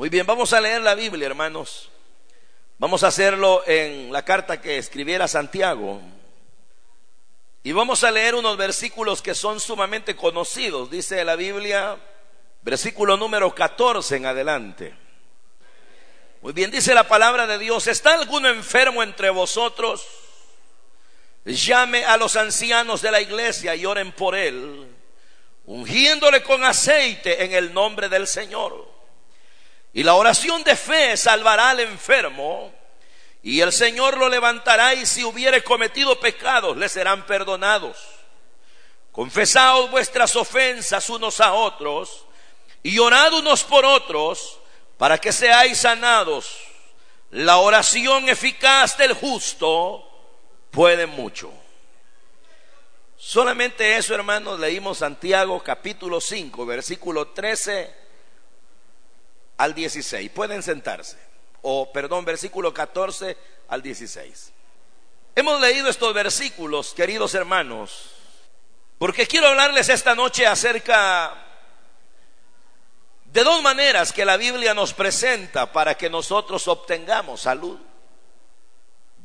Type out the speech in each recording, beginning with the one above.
Muy bien, vamos a leer la Biblia, hermanos. Vamos a hacerlo en la carta que escribiera Santiago. Y vamos a leer unos versículos que son sumamente conocidos. Dice la Biblia, versículo número 14 en adelante. Muy bien, dice la palabra de Dios, ¿está alguno enfermo entre vosotros? Llame a los ancianos de la iglesia y oren por él, ungiéndole con aceite en el nombre del Señor. Y la oración de fe salvará al enfermo, y el Señor lo levantará, y si hubiere cometido pecados, le serán perdonados. Confesaos vuestras ofensas unos a otros, y orad unos por otros, para que seáis sanados. La oración eficaz del justo puede mucho. Solamente eso, hermanos, leímos Santiago capítulo 5, versículo 13 al 16. Pueden sentarse. O, perdón, versículo 14 al 16. Hemos leído estos versículos, queridos hermanos, porque quiero hablarles esta noche acerca de dos maneras que la Biblia nos presenta para que nosotros obtengamos salud.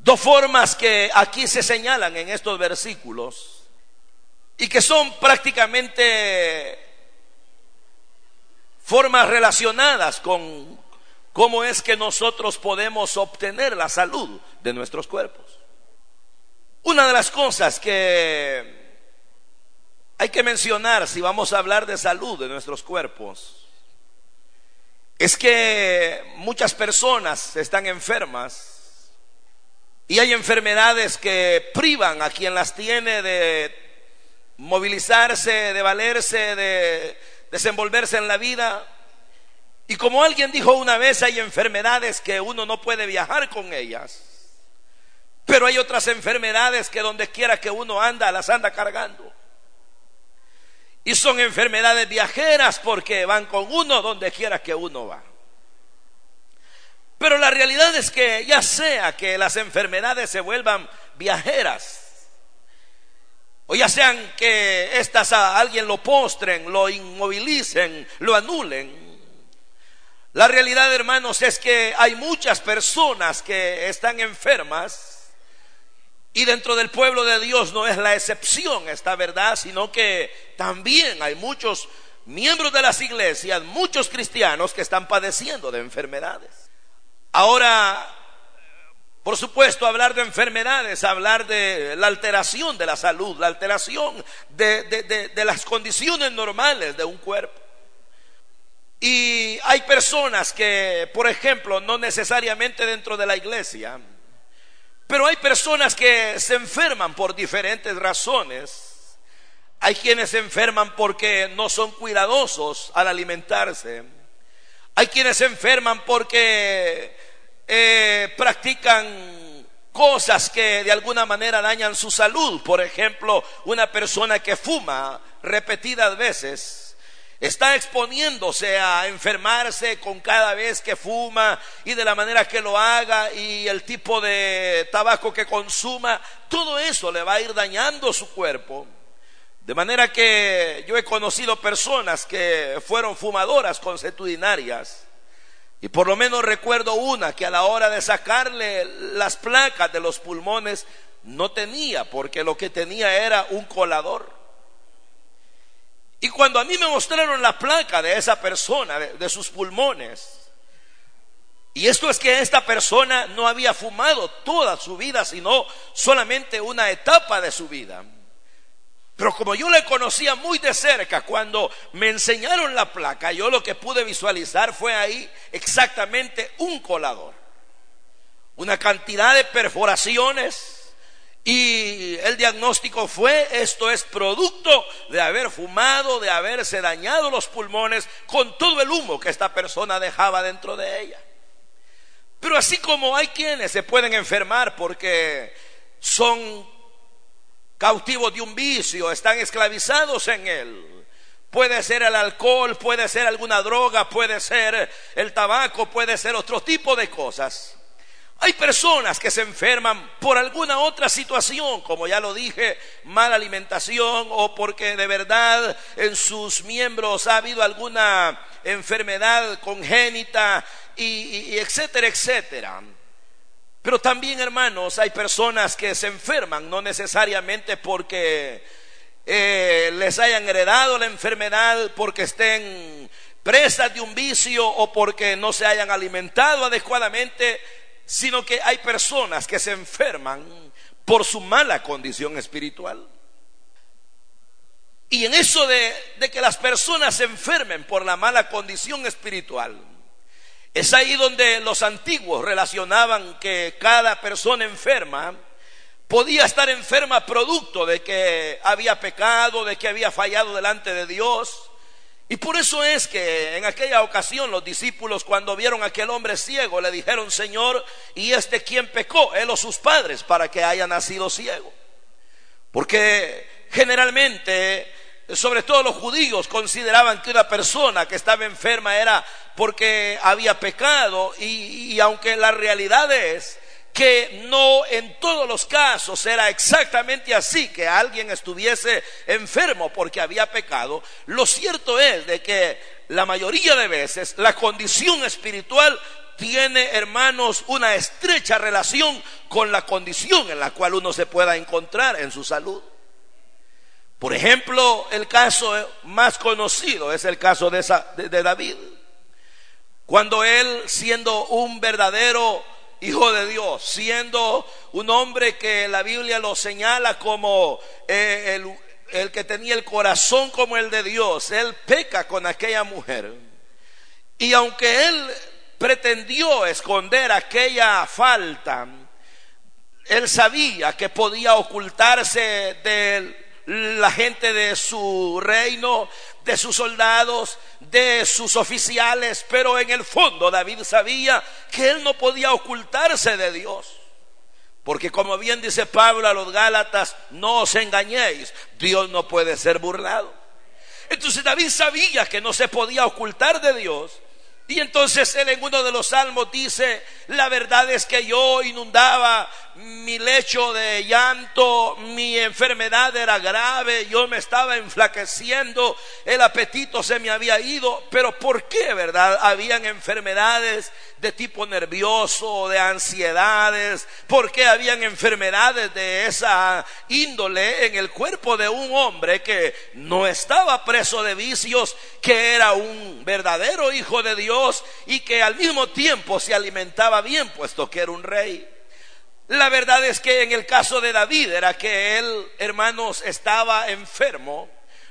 Dos formas que aquí se señalan en estos versículos y que son prácticamente formas relacionadas con cómo es que nosotros podemos obtener la salud de nuestros cuerpos. Una de las cosas que hay que mencionar si vamos a hablar de salud de nuestros cuerpos es que muchas personas están enfermas y hay enfermedades que privan a quien las tiene de movilizarse, de valerse, de desenvolverse en la vida. Y como alguien dijo una vez, hay enfermedades que uno no puede viajar con ellas. Pero hay otras enfermedades que donde quiera que uno anda, las anda cargando. Y son enfermedades viajeras porque van con uno donde quiera que uno va. Pero la realidad es que ya sea que las enfermedades se vuelvan viajeras, ya sean que estas a alguien lo postren, lo inmovilicen, lo anulen, la realidad, hermanos, es que hay muchas personas que están enfermas y dentro del pueblo de Dios no es la excepción esta verdad, sino que también hay muchos miembros de las iglesias, muchos cristianos que están padeciendo de enfermedades. Ahora, por supuesto, hablar de enfermedades, hablar de la alteración de la salud, la alteración de, de, las condiciones normales de un cuerpo. Y hay personas que, por ejemplo, no necesariamente dentro de la iglesia, pero hay personas que se enferman por diferentes razones. Hay quienes se enferman porque no son cuidadosos al alimentarse. Hay quienes se enferman porque eh, practican cosas que de alguna manera dañan su salud. Por ejemplo, una persona que fuma repetidas veces Está exponiéndose a enfermarse con cada vez que fuma y de la manera que lo haga y el tipo de tabaco que consuma. Todo eso le va a ir dañando su cuerpo. De manera que yo he conocido personas que fueron fumadoras consuetudinarias. Y por lo menos recuerdo una que a la hora de sacarle las placas de los pulmones no tenía, porque lo que tenía era un colador. Y cuando a mí me mostraron la placa de esa persona, de, sus pulmones, y esto es que esta persona no había fumado toda su vida, sino solamente una etapa de su vida. Pero como yo le conocía muy de cerca, cuando me enseñaron la placa, yo lo que pude visualizar fue ahí exactamente un colador. Una cantidad de perforaciones, y el diagnóstico fue, esto es producto de haber fumado, de haberse dañado los pulmones con todo el humo que esta persona dejaba dentro de ella. Pero así como hay quienes se pueden enfermar porque son cautivos de un vicio, están esclavizados en él. Puede ser el alcohol, puede ser alguna droga, puede ser el tabaco, puede ser otro tipo de cosas. Hay personas que se enferman por alguna otra situación, como ya lo dije, mala alimentación o porque de verdad en sus miembros ha habido alguna enfermedad congénita y, etcétera, etcétera. Pero también, hermanos, hay personas que se enferman, no necesariamente porque eh, les hayan heredado la enfermedad, porque estén presas de un vicio o porque no se hayan alimentado adecuadamente, sino que hay personas que se enferman por su mala condición espiritual. Y en eso de, que las personas se enfermen por la mala condición espiritual, es ahí donde los antiguos relacionaban que cada persona enferma podía estar enferma producto de que había pecado, de que había fallado delante de Dios, y por eso es que en aquella ocasión los discípulos cuando vieron a aquel hombre ciego le dijeron, Señor, ¿y este quién pecó? Él o sus padres para que haya nacido ciego. Porque generalmente, sobre todo los judíos, consideraban que una persona que estaba enferma era porque había pecado y, y aunque la realidad es que no en todos los casos era exactamente así, que alguien estuviese enfermo porque había pecado. Lo cierto es de que la mayoría de veces la condición espiritual tiene, hermanos, una estrecha relación con la condición en la cual uno se pueda encontrar en su salud. Por ejemplo, el caso más conocido es el caso de, de David. Cuando él, siendo un verdadero hijo de Dios, siendo un hombre que la Biblia lo señala como eh, el, el que tenía el corazón como el de Dios, él peca con aquella mujer. Y aunque él pretendió esconder aquella falta, él sabía que podía ocultarse de la gente de su reino, de sus soldados, de sus oficiales, pero en el fondo David sabía que él no podía ocultarse de Dios. Porque como bien dice Pablo a los Gálatas, no os engañéis, Dios no puede ser burlado. Entonces David sabía que no se podía ocultar de Dios. Y entonces él en uno de los salmos dice, la verdad es que yo inundaba mi lecho de llanto, mi enfermedad era grave, yo me estaba enflaqueciendo, el apetito se me había ido, pero ¿por qué, verdad? Habían enfermedades de tipo nervioso, de ansiedades, ¿por qué habían enfermedades de esa índole en el cuerpo de un hombre que no estaba preso de vicios, que era un verdadero hijo de Dios y que al mismo tiempo se alimentaba bien, puesto que era un rey? La verdad es que en el caso de David era que él, hermanos, estaba enfermo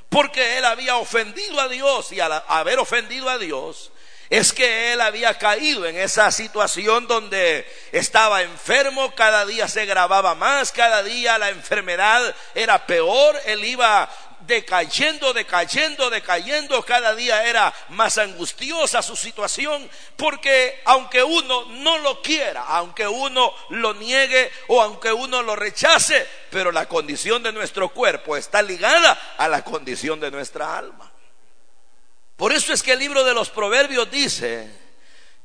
porque él había ofendido a Dios y al haber ofendido a Dios es que él había caído en esa situación donde estaba enfermo, cada día se grababa más, cada día la enfermedad era peor, él iba decayendo, decayendo, decayendo, cada día era más angustiosa su situación, porque aunque uno no lo quiera, aunque uno lo niegue o aunque uno lo rechace, pero la condición de nuestro cuerpo está ligada a la condición de nuestra alma. Por eso es que el libro de los proverbios dice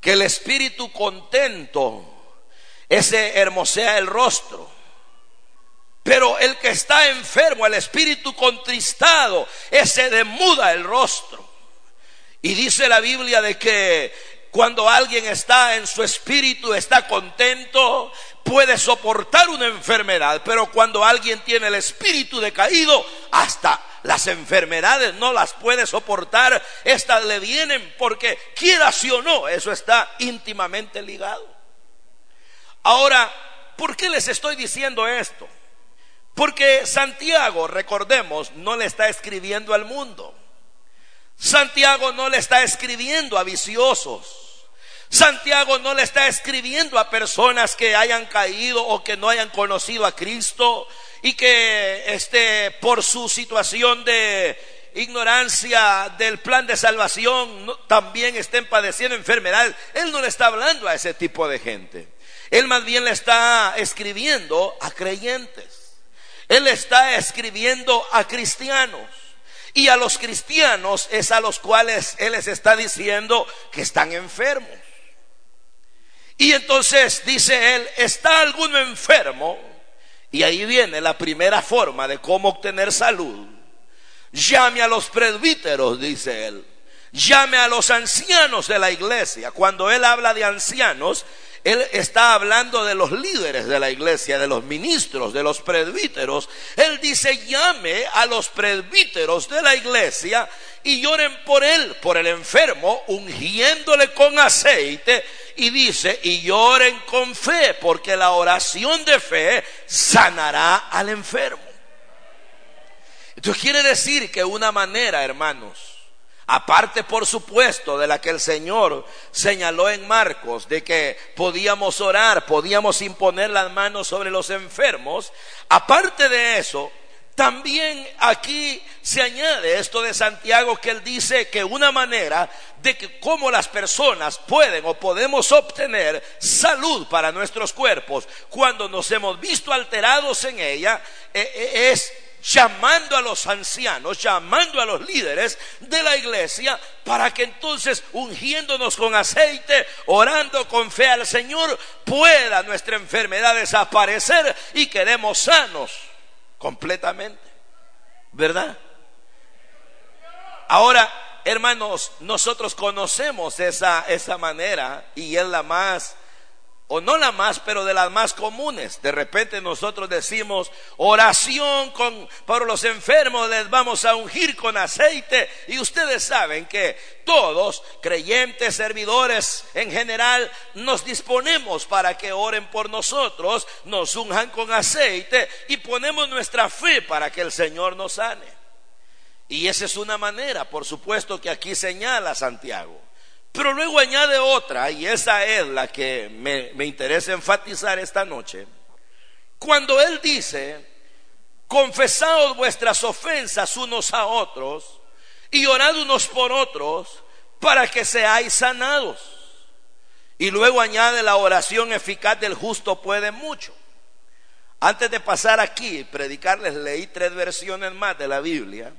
que el espíritu contento, ese hermosea el rostro pero el que está enfermo, el espíritu contristado, ese demuda el rostro. Y dice la Biblia de que cuando alguien está en su espíritu, está contento, puede soportar una enfermedad, pero cuando alguien tiene el espíritu decaído, hasta las enfermedades no las puede soportar, estas le vienen porque quiera sí o no, eso está íntimamente ligado. Ahora, ¿por qué les estoy diciendo esto? Porque Santiago, recordemos, no le está escribiendo al mundo. Santiago no le está escribiendo a viciosos. Santiago no le está escribiendo a personas que hayan caído o que no hayan conocido a Cristo y que este por su situación de ignorancia del plan de salvación también estén padeciendo enfermedades. Él no le está hablando a ese tipo de gente. Él más bien le está escribiendo a creyentes. Él está escribiendo a cristianos. Y a los cristianos es a los cuales Él les está diciendo que están enfermos. Y entonces dice él, ¿está alguno enfermo? Y ahí viene la primera forma de cómo obtener salud. Llame a los presbíteros, dice él. Llame a los ancianos de la iglesia. Cuando él habla de ancianos, él está hablando de los líderes de la iglesia, de los ministros, de los presbíteros. Él dice, llame a los presbíteros de la iglesia y lloren por él, por el enfermo, ungiéndole con aceite. Y dice, y lloren con fe, porque la oración de fe sanará al enfermo. Entonces quiere decir que una manera, hermanos, aparte por supuesto de la que el Señor señaló en Marcos, de que podíamos orar, podíamos imponer las manos sobre los enfermos, aparte de eso, también aquí se añade esto de Santiago que él dice que una manera de que cómo las personas pueden o podemos obtener salud para nuestros cuerpos cuando nos hemos visto alterados en ella eh, eh, es llamando a los ancianos, llamando a los líderes de la iglesia para que entonces ungiéndonos con aceite, orando con fe al Señor, pueda nuestra enfermedad desaparecer y quedemos sanos completamente. ¿Verdad? Ahora, hermanos, nosotros conocemos esa, esa manera y es la más o no la más, pero de las más comunes. De repente nosotros decimos oración con, por los enfermos, les vamos a ungir con aceite. Y ustedes saben que todos, creyentes, servidores en general, nos disponemos para que oren por nosotros, nos unjan con aceite y ponemos nuestra fe para que el Señor nos sane. Y esa es una manera, por supuesto, que aquí señala Santiago. Pero luego añade otra, y esa es la que me, interesa enfatizar esta noche. Cuando Él dice, confesaos vuestras ofensas unos a otros y orad unos por otros para que seáis sanados. Y luego añade la oración eficaz del justo puede mucho. Antes de pasar aquí, predicarles, leí tres versiones más de la Biblia.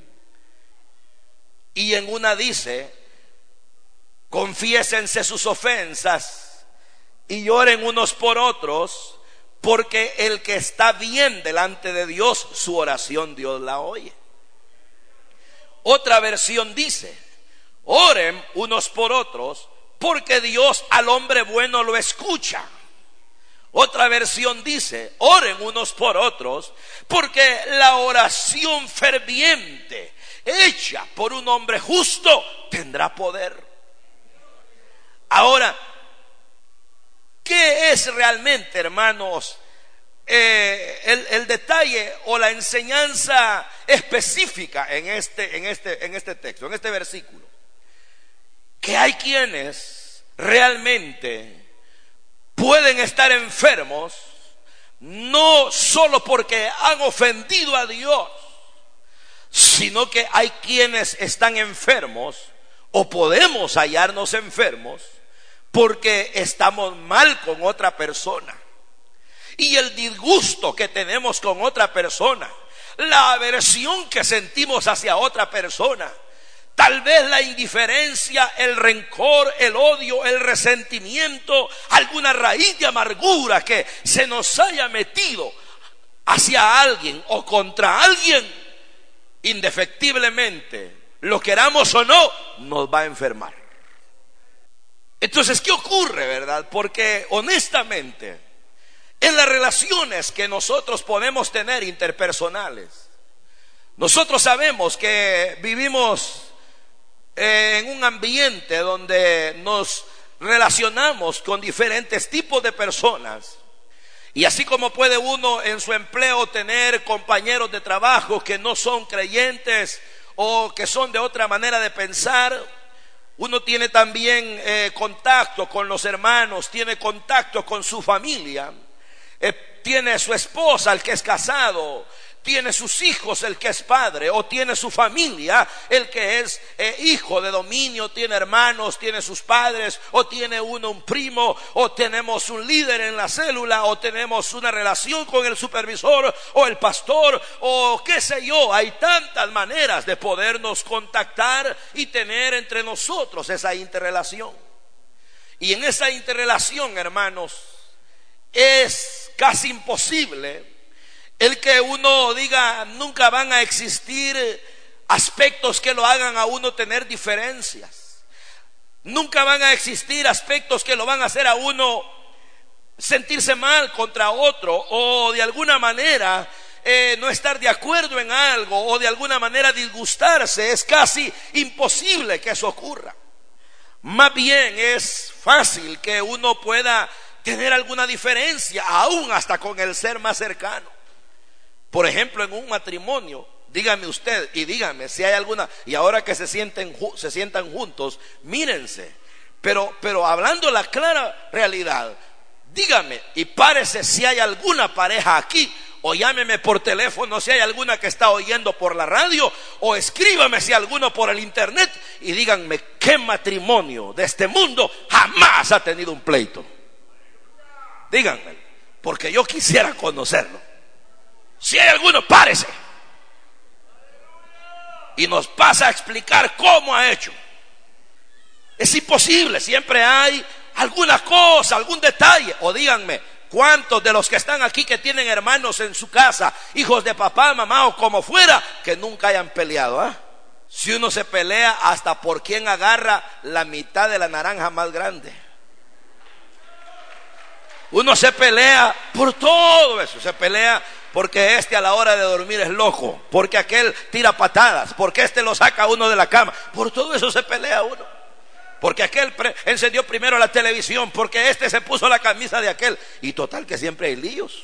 Y en una dice, confiésense sus ofensas y lloren unos por otros, porque el que está bien delante de Dios, su oración Dios la oye. Otra versión dice, oren unos por otros, porque Dios al hombre bueno lo escucha. Otra versión dice, oren unos por otros, porque la oración ferviente hecha por un hombre justo tendrá poder. Ahora, ¿qué es realmente, hermanos, eh, el, detalle o la enseñanza específica en este, en, este, en este texto, en este versículo? Que hay quienes realmente pueden estar enfermos no solo porque han ofendido a Dios, sino que hay quienes están enfermos o podemos hallarnos enfermos porque estamos mal con otra persona. Y el disgusto que tenemos con otra persona, la aversión que sentimos hacia otra persona, tal vez la indiferencia, el rencor, el odio, el resentimiento, alguna raíz de amargura que se nos haya metido hacia alguien o contra alguien, indefectiblemente, lo queramos o no, nos va a enfermar. Entonces, ¿qué ocurre, verdad? Porque honestamente, en las relaciones que nosotros podemos tener interpersonales, nosotros sabemos que vivimos en un ambiente donde nos relacionamos con diferentes tipos de personas. Y así como puede uno en su empleo tener compañeros de trabajo que no son creyentes o que son de otra manera de pensar, uno tiene también eh, contacto con los hermanos, tiene contacto con su familia, eh, tiene su esposa, el que es casado, tiene sus hijos el que es padre, o tiene su familia el que es eh, hijo de dominio, tiene hermanos, tiene sus padres, o tiene uno un primo, o tenemos un líder en la célula, o tenemos una relación con el supervisor, o el pastor, o qué sé yo. Hay tantas maneras de podernos contactar y tener entre nosotros esa interrelación. Y en esa interrelación, hermanos, es casi imposible el que uno diga nunca van a existir aspectos que lo hagan a uno tener diferencias. Nunca van a existir aspectos que lo van a hacer a uno sentirse mal contra otro o de alguna manera eh, no estar de acuerdo en algo o de alguna manera disgustarse. Es casi imposible que eso ocurra. Más bien es fácil que uno pueda tener alguna diferencia, aún hasta con el ser más cercano. Por ejemplo, en un matrimonio, dígame usted y dígame si hay alguna, y ahora que se, sienten, se sientan juntos, mírense. Pero, pero hablando la clara realidad, dígame y párese si hay alguna pareja aquí o llámeme por teléfono si hay alguna que está oyendo por la radio, o escríbame si alguno por el internet y díganme qué matrimonio de este mundo jamás ha tenido un pleito. Díganme, porque yo quisiera conocerlo. Si hay alguno, párese. Y nos pasa a explicar cómo ha hecho. Es imposible, siempre hay alguna cosa, algún detalle. O díganme, ¿cuántos de los que están aquí que tienen hermanos en su casa, hijos de papá, mamá o como fuera, que nunca hayan peleado? Ah? Si uno se pelea hasta por quien agarra la mitad de la naranja más grande. Uno se pelea por todo eso, se pelea porque este a la hora de dormir es loco, porque aquel tira patadas, porque este lo saca uno de la cama, por todo eso se pelea uno. Porque aquel encendió primero la televisión, porque este se puso la camisa de aquel. Y total que siempre hay líos.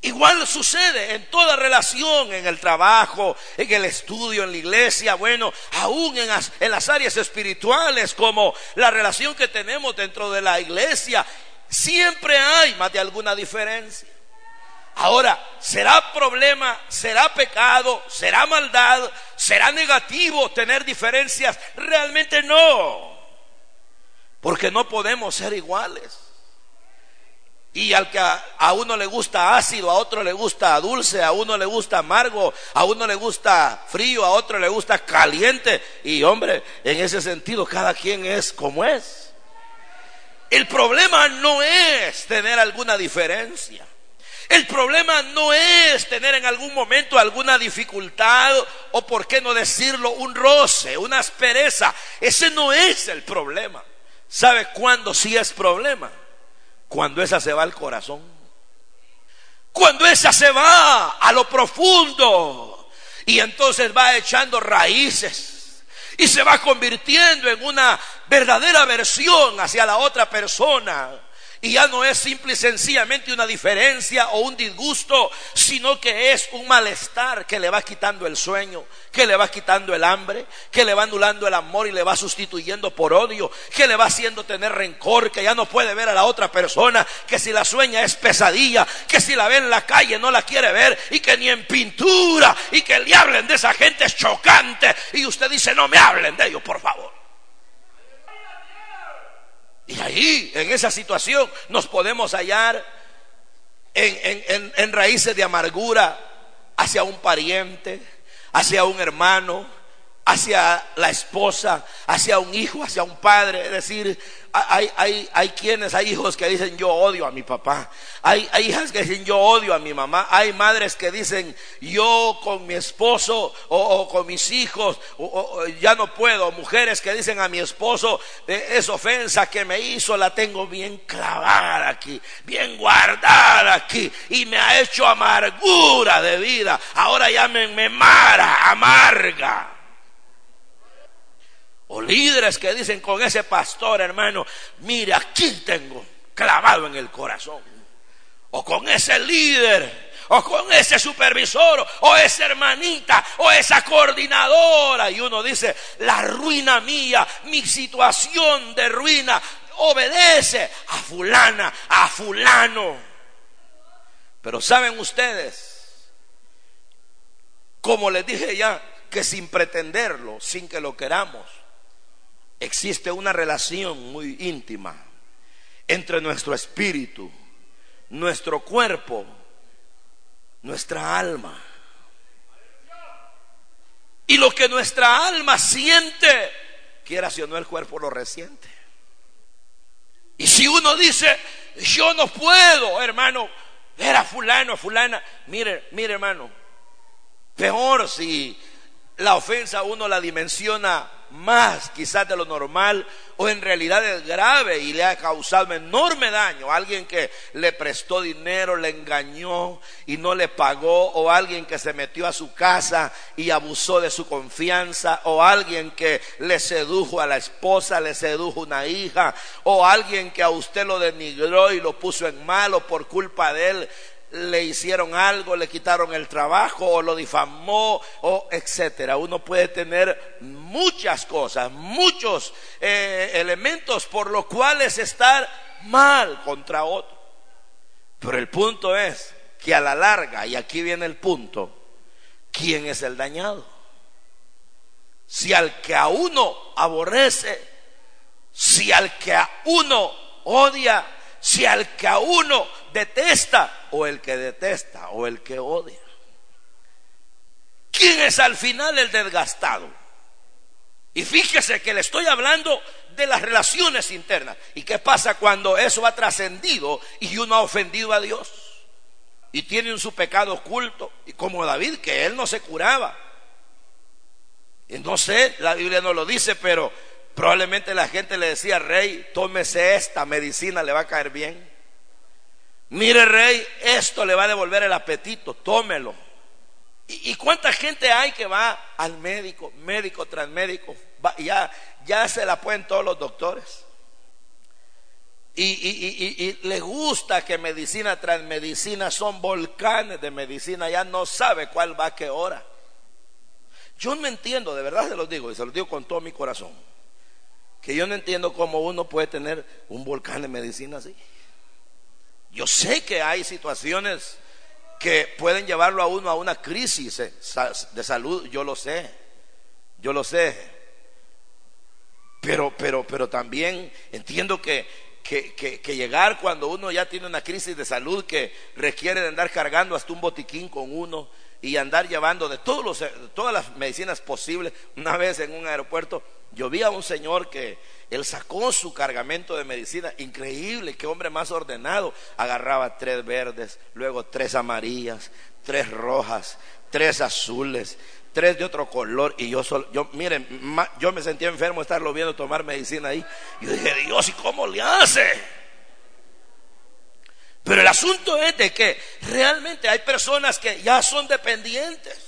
Igual sucede en toda relación, en el trabajo, en el estudio, en la iglesia, bueno, aún en en las áreas espirituales, como la relación que tenemos dentro de la iglesia Siempre hay más de alguna diferencia. Ahora, ¿será problema, será pecado, será maldad, será negativo tener diferencias? Realmente no. Porque no podemos ser iguales. Y al que a, uno le gusta ácido, a otro le gusta dulce, a uno le gusta amargo, a uno le gusta frío, a otro le gusta caliente. Y hombre, en ese sentido cada quien es como es. El problema no es tener alguna diferencia. El problema no es tener en algún momento alguna dificultad o, por qué no decirlo, un roce, una aspereza. Ese no es el problema. ¿Sabe cuándo sí es problema? Cuando esa se va al corazón. Cuando esa se va a lo profundo y entonces va echando raíces y se va convirtiendo en una verdadera versión hacia la otra persona. Y ya no es simple y sencillamente una diferencia o un disgusto, sino que es un malestar que le va quitando el sueño, que le va quitando el hambre, que le va anulando el amor y le va sustituyendo por odio, que le va haciendo tener rencor, que ya no puede ver a la otra persona, que si la sueña es pesadilla, que si la ve en la calle no la quiere ver y que ni en pintura y que le hablen de esa gente es chocante y usted dice no me hablen de ellos por favor. Y ahí, en esa situación, nos podemos hallar en, raíces de amargura hacia un pariente, hacia un hermano, hacia la esposa, hacia un hijo, hacia un padre. Es decir, hay, hay, hay quienes, hay hijos que dicen yo odio a mi papá. Hay, hay hijas que dicen yo odio a mi mamá. Hay madres que dicen yo con mi esposo o, con mis hijos o, ya no puedo. Mujeres que dicen a mi esposo es ofensa que me hizo, la tengo bien clavada aquí, bien guardada aquí y me ha hecho amargura de vida. Ahora me mara, amarga. O líderes que dicen con ese pastor, hermano, mire, aquí tengo clavado en el corazón. O con ese líder, o con ese supervisor, o esa hermanita, o esa coordinadora. Y uno dice, la ruina mía, mi situación de ruina, obedece a fulana, a fulano. Pero saben ustedes, como les dije ya, que sin pretenderlo, sin que lo queramos, existe una relación muy íntima entre nuestro espíritu, nuestro cuerpo, nuestra alma. Y lo que nuestra alma siente, quiera si o no el cuerpo lo resiente. Si uno dice, yo no puedo, hermano, era fulano, fulana, mire, mire hermano, peor si la ofensa uno la dimensiona más quizás de lo normal o en realidad es grave y le ha causado enorme daño. Alguien que le prestó dinero, le engañó y no le pagó o alguien que se metió a su casa y abusó de su confianza o alguien que le sedujo a la esposa, le sedujo una hija o alguien que a usted lo denigró y lo puso en malo por culpa de él le hicieron algo, le quitaron el trabajo o lo difamó o etcétera. Uno puede tener muchas cosas, muchos eh, elementos por los cuales estar mal contra otro. Pero el punto es que a la larga, y aquí viene el punto, ¿quién es el dañado? Si al que a uno aborrece, si al que a uno odia, si al que a uno detesta o el que detesta o el que odia. ¿Quién es al final el desgastado? Y fíjese que le estoy hablando de las relaciones internas. ¿Y qué pasa cuando eso ha trascendido y uno ha ofendido a Dios? Y tiene su pecado oculto. Y como David, que él no se curaba. Y no sé, la Biblia no lo dice, pero Probablemente la gente le decía, rey, tómese esta medicina, le va a caer bien. Mire, rey, esto le va a devolver el apetito, tómelo. ¿Y, cuánta gente hay que va al médico, médico tras médico? ya, ya se la pueden todos los doctores. Y, y, le gusta que medicina tras medicina son volcanes de medicina, ya no sabe cuál va a qué hora. Yo no entiendo, de verdad se los digo, y se los digo con todo mi corazón que yo no entiendo cómo uno puede tener un volcán de medicina así. Yo sé que hay situaciones que pueden llevarlo a uno a una crisis de salud, yo lo sé, yo lo sé. Pero, pero, pero también entiendo que, que, que, llegar cuando uno ya tiene una crisis de salud que requiere de andar cargando hasta un botiquín con uno y andar llevando de, todos los, todas las medicinas posibles. Una vez en un aeropuerto yo vi a un señor que él sacó su cargamento de medicina, increíble, qué hombre más ordenado. Agarraba tres verdes, luego tres amarillas, tres rojas, tres azules, tres de otro color. Y yo solo, yo, miren, yo me sentía enfermo estarlo viendo tomar medicina ahí. Yo dije, Dios, ¿y cómo le hace? Pero el asunto es de que realmente hay personas que ya son dependientes.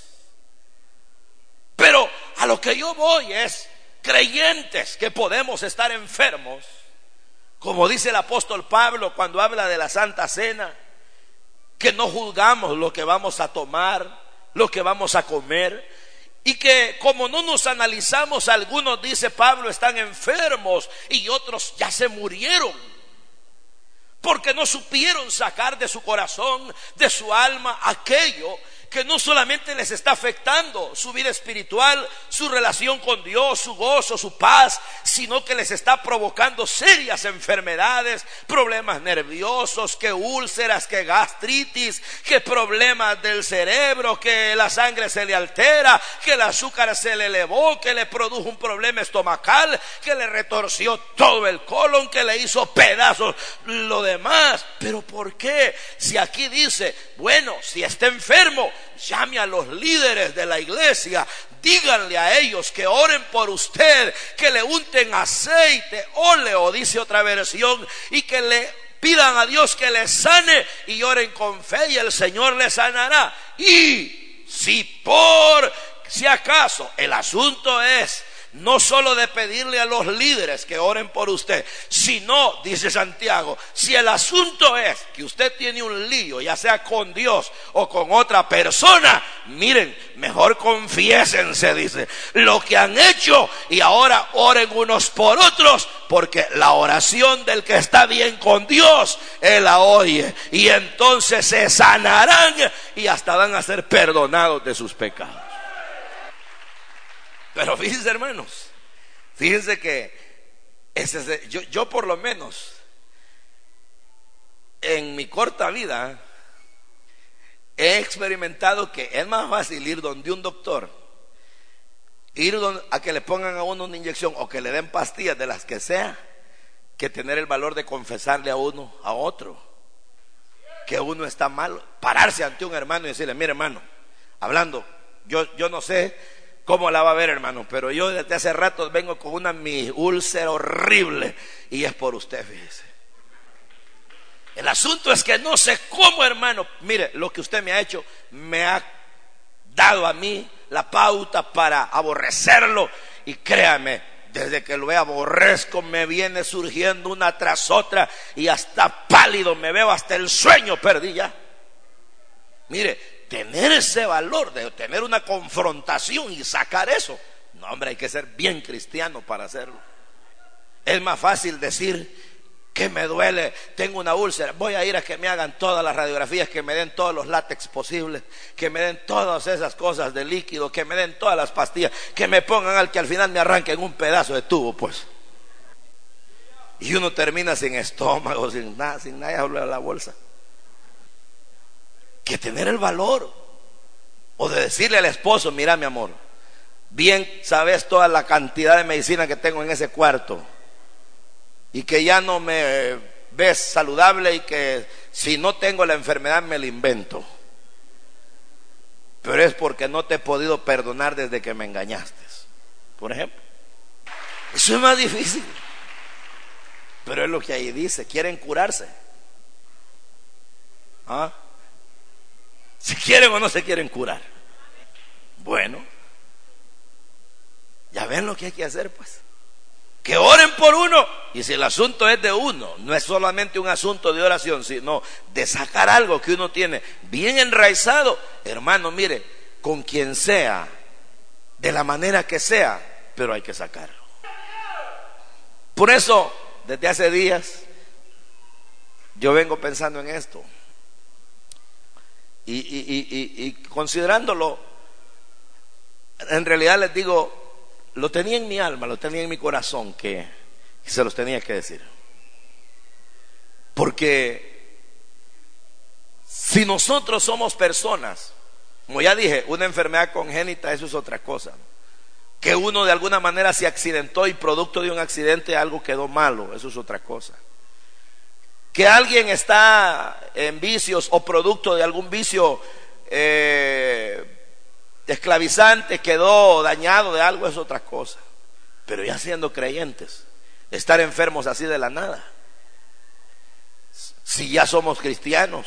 Pero a lo que yo voy es creyentes que podemos estar enfermos, como dice el apóstol Pablo cuando habla de la Santa Cena, que no juzgamos lo que vamos a tomar, lo que vamos a comer, y que como no nos analizamos, algunos, dice Pablo, están enfermos y otros ya se murieron, porque no supieron sacar de su corazón, de su alma, aquello que no solamente les está afectando su vida espiritual, su relación con Dios, su gozo, su paz, sino que les está provocando serias enfermedades, problemas nerviosos, que úlceras, que gastritis, que problemas del cerebro, que la sangre se le altera, que el azúcar se le elevó, que le produjo un problema estomacal, que le retorció todo el colon, que le hizo pedazos lo demás. Pero ¿por qué? Si aquí dice, bueno, si está enfermo, llame a los líderes de la iglesia, díganle a ellos que oren por usted, que le unten aceite, óleo, dice otra versión, y que le pidan a Dios que le sane y oren con fe y el Señor le sanará. Y si por si acaso el asunto es no solo de pedirle a los líderes que oren por usted, sino, dice Santiago, si el asunto es que usted tiene un lío, ya sea con Dios o con otra persona, miren, mejor confiésense, dice, lo que han hecho y ahora oren unos por otros, porque la oración del que está bien con Dios, Él la oye y entonces se sanarán y hasta van a ser perdonados de sus pecados. Pero fíjense, hermanos, fíjense que yo, yo por lo menos en mi corta vida he experimentado que es más fácil ir donde un doctor, ir a que le pongan a uno una inyección o que le den pastillas de las que sea, que tener el valor de confesarle a uno, a otro, que uno está mal, pararse ante un hermano y decirle, mire hermano, hablando, yo, yo no sé cómo la va a ver hermano, pero yo desde hace rato vengo con una mi úlcera horrible y es por usted, fíjese. El asunto es que no sé cómo hermano, mire, lo que usted me ha hecho me ha dado a mí la pauta para aborrecerlo y créame, desde que lo aborrezco me viene surgiendo una tras otra y hasta pálido me veo, hasta el sueño perdí ya. Mire, tener ese valor de tener una confrontación y sacar eso. No, hombre, hay que ser bien cristiano para hacerlo. Es más fácil decir, que me duele, tengo una úlcera, voy a ir a que me hagan todas las radiografías, que me den todos los látex posibles, que me den todas esas cosas de líquido, que me den todas las pastillas, que me pongan al que al final me arranquen un pedazo de tubo, pues. Y uno termina sin estómago, sin nada, sin nada, habla de la bolsa. Que tener el valor o de decirle al esposo, mira mi amor, bien sabes toda la cantidad de medicina que tengo en ese cuarto y que ya no me ves saludable y que si no tengo la enfermedad me la invento. Pero es porque no te he podido perdonar desde que me engañaste. Por ejemplo. Eso es más difícil. Pero es lo que ahí dice. Quieren curarse. ¿Ah? Si quieren o no se quieren curar. Bueno. Ya ven lo que hay que hacer, pues que oren por uno. Y si el asunto es de uno, no es solamente un asunto de oración, sino de sacar algo que uno tiene bien enraizado, hermano, mire, con quien sea, de la manera que sea, pero hay que sacarlo. Por eso, desde hace días, yo vengo pensando en esto. Y, considerándolo, en realidad les digo, lo tenía en mi alma, lo tenía en mi corazón que se los tenía que decir. Porque si nosotros somos personas, como ya dije, una enfermedad congénita, eso es otra cosa. Que uno de alguna manera se accidentó y producto de un accidente algo quedó malo, eso es otra cosa. Que alguien está en vicios o producto de algún vicio eh, esclavizante quedó dañado de algo es otra cosa. Pero ya siendo creyentes, estar enfermos así de la nada. Si ya somos cristianos.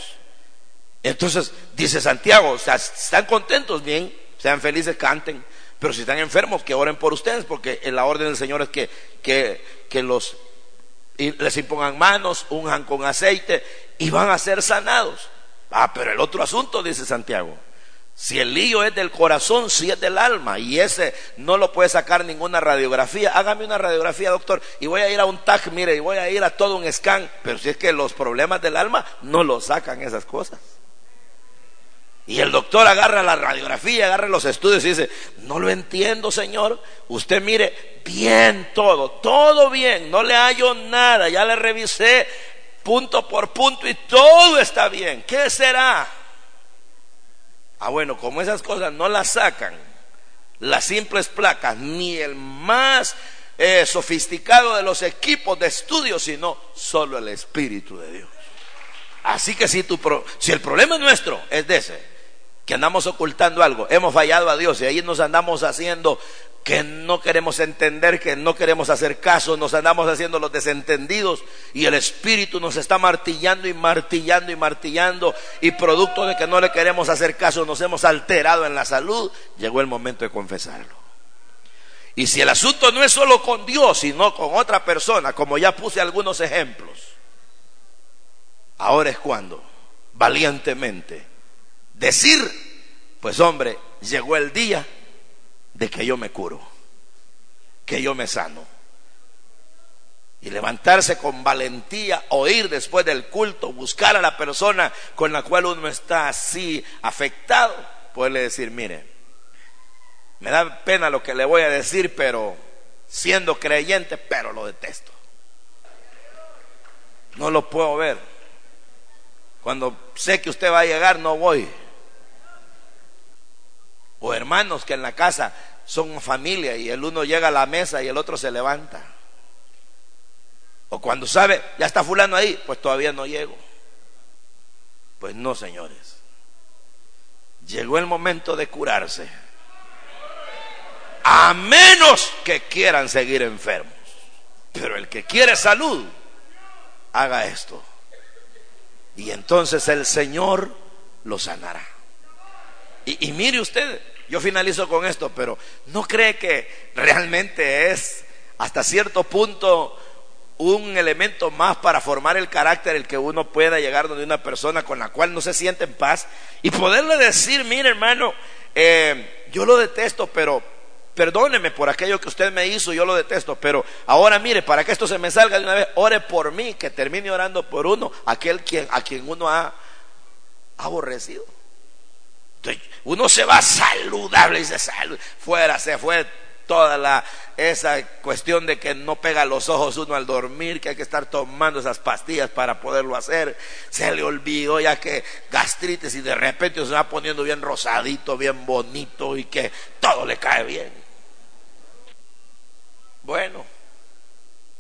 Entonces, dice Santiago, o sea, están contentos, bien, sean felices, canten. Pero si están enfermos, que oren por ustedes, porque en la orden del Señor es que, que, que los les impongan manos, unjan con aceite y van a ser sanados. Ah, pero el otro asunto, dice Santiago, si el lío es del corazón, si es del alma, y ese no lo puede sacar ninguna radiografía, hágame una radiografía, doctor, y voy a ir a un TAC, mire, y voy a ir a todo un scan, pero si es que los problemas del alma no lo sacan esas cosas. Y el doctor agarra la radiografía, agarra los estudios y dice, no lo entiendo, señor, usted mire, bien todo, todo bien, no le hallo nada, ya le revisé punto por punto y todo está bien, ¿qué será? Ah, bueno, como esas cosas no las sacan las simples placas, ni el más eh, sofisticado de los equipos de estudio, sino solo el Espíritu de Dios. Así que si, tu si el problema nuestro es de ese, que andamos ocultando algo, hemos fallado a Dios y ahí nos andamos haciendo que no queremos entender, que no queremos hacer caso, nos andamos haciendo los desentendidos y el Espíritu nos está martillando y martillando y martillando y producto de que no le queremos hacer caso nos hemos alterado en la salud, llegó el momento de confesarlo. Y si el asunto no es solo con Dios, sino con otra persona, como ya puse algunos ejemplos, ahora es cuando, valientemente, decir, pues hombre, llegó el día de que yo me curo, que yo me sano. Y levantarse con valentía, oír después del culto, buscar a la persona con la cual uno está así afectado, poderle decir, mire, me da pena lo que le voy a decir, pero siendo creyente, pero lo detesto. No lo puedo ver. Cuando sé que usted va a llegar, no voy. O hermanos que en la casa son familia y el uno llega a la mesa y el otro se levanta. O cuando sabe, ya está fulano ahí, pues todavía no llego. Pues no, señores. Llegó el momento de curarse. A menos que quieran seguir enfermos. Pero el que quiere salud, haga esto. Y entonces el Señor lo sanará. Y, mire usted, yo finalizo con esto, pero ¿no cree que realmente es hasta cierto punto un elemento más para formar el carácter el que uno pueda llegar donde una persona con la cual no se siente en paz y poderle decir, mire hermano, eh, yo lo detesto, pero perdóneme por aquello que usted me hizo, yo lo detesto, pero ahora mire, para que esto se me salga de una vez, ore por mí, que termine orando por uno, aquel quien, a quien uno ha aborrecido uno se va saludable y se salud. Fuera, se fue toda la, esa cuestión de que no pega los ojos uno al dormir, que hay que estar tomando esas pastillas para poderlo hacer. Se le olvidó ya que gastritis y de repente se va poniendo bien rosadito, bien bonito y que todo le cae bien. Bueno,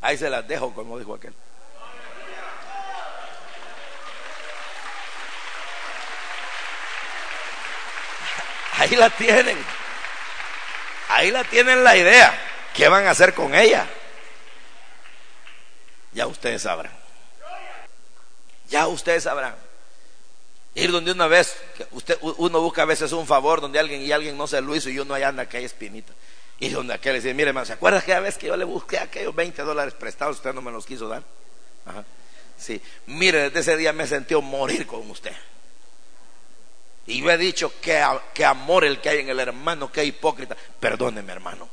ahí se las dejo, como dijo aquel. Ahí la tienen. Ahí la tienen la idea. ¿Qué van a hacer con ella? Ya ustedes sabrán. Ya ustedes sabrán. Ir donde una vez, usted, uno busca a veces un favor donde alguien y alguien no se lo hizo y uno allá anda que hay espinita. Y donde aquel le dice, mire, hermano, ¿se acuerda que vez que yo le busqué aquellos 20 dólares prestados, usted no me los quiso dar? Ajá. Sí, mire, desde ese día me sentí morir con usted. Y yo he dicho que, amor el que hay en el hermano, que hipócrita. Perdóneme, hermano.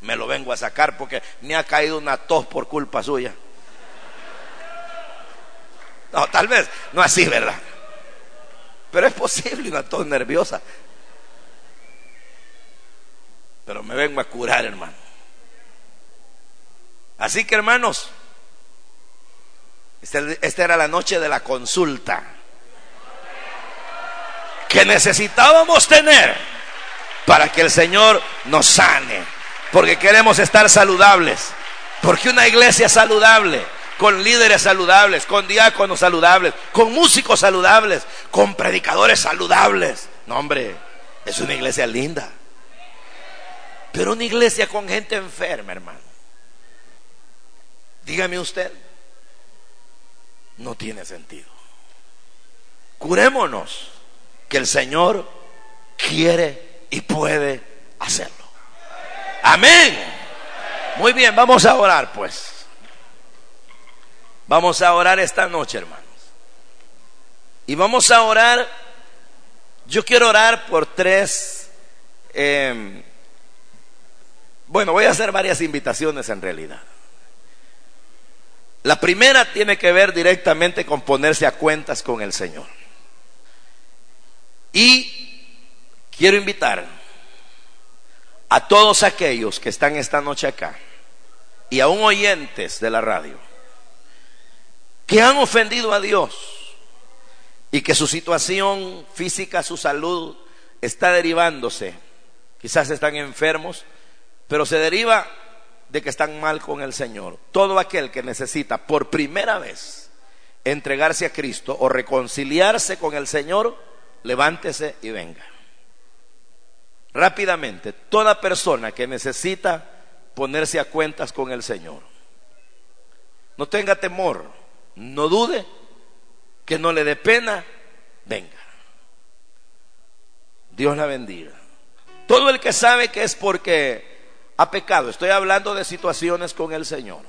Me lo vengo a sacar porque me ha caído una tos por culpa suya. No, tal vez no así, ¿verdad? Pero es posible una tos nerviosa. Pero me vengo a curar, hermano. Así que, hermanos, este, esta era la noche de la consulta que necesitábamos tener para que el Señor nos sane. Porque queremos estar saludables. Porque una iglesia saludable, con líderes saludables, con diáconos saludables, con músicos saludables, con predicadores saludables. No, hombre, es una iglesia linda. Pero una iglesia con gente enferma, hermano. Dígame usted, no tiene sentido. Curémonos que el Señor quiere y puede hacerlo. Amén. Muy bien, vamos a orar pues. Vamos a orar esta noche, hermanos. Y vamos a orar, yo quiero orar por tres, em, bueno, voy a hacer varias invitaciones en realidad. La primera tiene que ver directamente con ponerse a cuentas con el Señor. Y quiero invitar a todos aquellos que están esta noche acá y aún oyentes de la radio que han ofendido a Dios y que su situación física, su salud está derivándose. Quizás están enfermos, pero se deriva de que están mal con el Señor. Todo aquel que necesita por primera vez entregarse a Cristo o reconciliarse con el Señor, levántese y venga. Rápidamente, toda persona que necesita ponerse a cuentas con el Señor, no tenga temor, no dude, que no le dé pena, venga. Dios la bendiga. Todo el que sabe que es porque ha pecado, estoy hablando de situaciones con el Señor.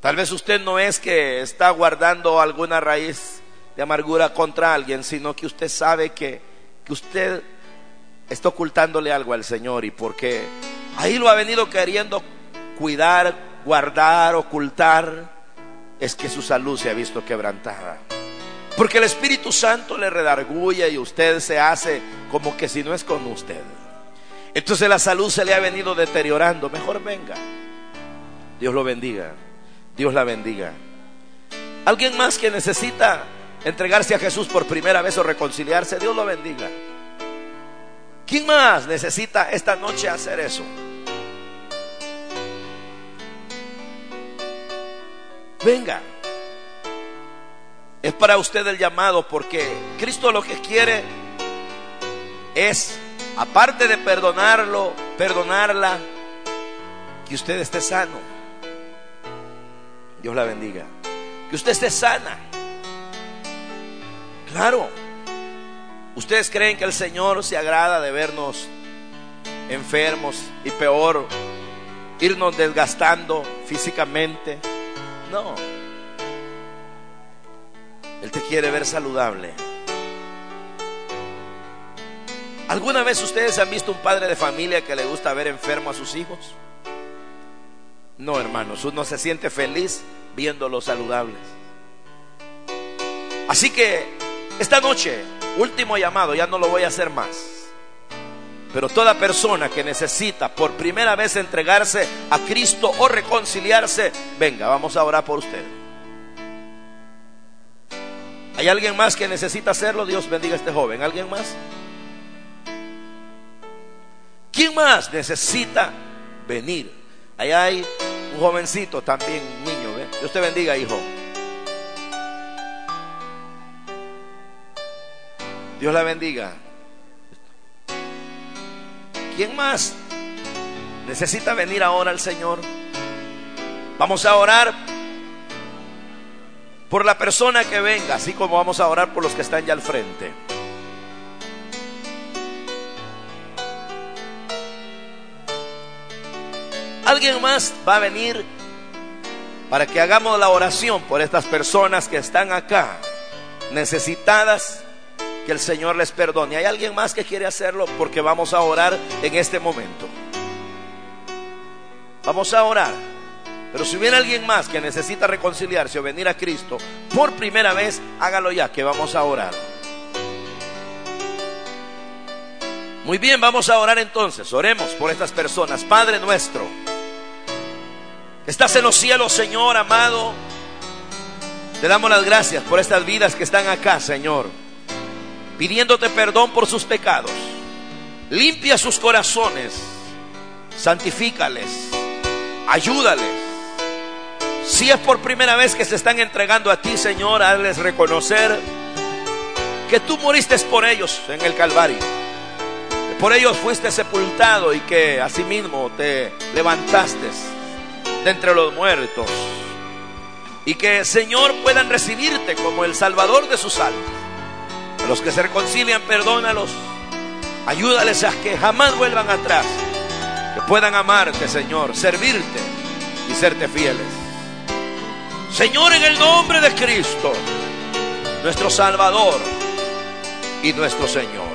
Tal vez usted no es que está guardando alguna raíz de amargura contra alguien, sino que usted sabe que, que usted está ocultándole algo al Señor y porque ahí lo ha venido queriendo cuidar, guardar, ocultar, es que su salud se ha visto quebrantada. Porque el Espíritu Santo le redarguye y usted se hace como que si no es con usted. Entonces la salud se le ha venido deteriorando. Mejor venga. Dios lo bendiga. Dios la bendiga. Alguien más que necesita entregarse a Jesús por primera vez o reconciliarse, Dios lo bendiga. ¿Quién más necesita esta noche hacer eso? venga. Es para usted el llamado porque Cristo lo que quiere es, aparte de perdonarlo, perdonarla, que usted esté sano. Dios la bendiga. Que usted esté sana. Claro. ¿Ustedes creen que el Señor se agrada de vernos enfermos y peor, irnos desgastando físicamente? No. Él te quiere ver saludable. ¿Alguna vez ustedes han visto un padre de familia que le gusta ver enfermo a sus hijos? No, hermanos, uno se siente feliz viéndolos saludables. Así que esta noche, último llamado, ya no lo voy a hacer más. Pero toda persona que necesita por primera vez entregarse a Cristo o reconciliarse, venga, vamos a orar por usted. ¿Hay alguien más que necesita hacerlo? Dios bendiga a este joven. ¿Alguien más? ¿Quién más necesita venir? Ahí hay un jovencito también, niño. ¿ve? Dios te bendiga, hijo. Dios la bendiga. ¿Quién más necesita venir ahora al Señor? Vamos a orar por la persona que venga, así como vamos a orar por los que están ya al frente. Alguien más va a venir para que hagamos la oración por estas personas que están acá, necesitadas, que el Señor les perdone. ¿Hay alguien más que quiere hacerlo? Porque vamos a orar en este momento. Vamos a orar. Pero si hubiera alguien más que necesita reconciliarse o venir a Cristo por primera vez, hágalo ya, que vamos a orar. Muy bien, vamos a orar entonces. Oremos por estas personas. Padre nuestro, estás en los cielos, Señor amado. Te damos las gracias por estas vidas que están acá, Señor, pidiéndote perdón por sus pecados. Limpia sus corazones, santifícales, ayúdales. Si es por primera vez que se están entregando a ti, Señor, hazles reconocer que tú moriste por ellos en el Calvario. Que por ellos fuiste sepultado y que asimismo te levantaste de entre los muertos. Y que, Señor, puedan recibirte como el Salvador de sus almas. Los que se reconcilian, perdónalos. Ayúdales a que jamás vuelvan atrás. Que puedan amarte, Señor, servirte y serte fieles. Señor, en el nombre de Cristo, nuestro Salvador y nuestro Señor.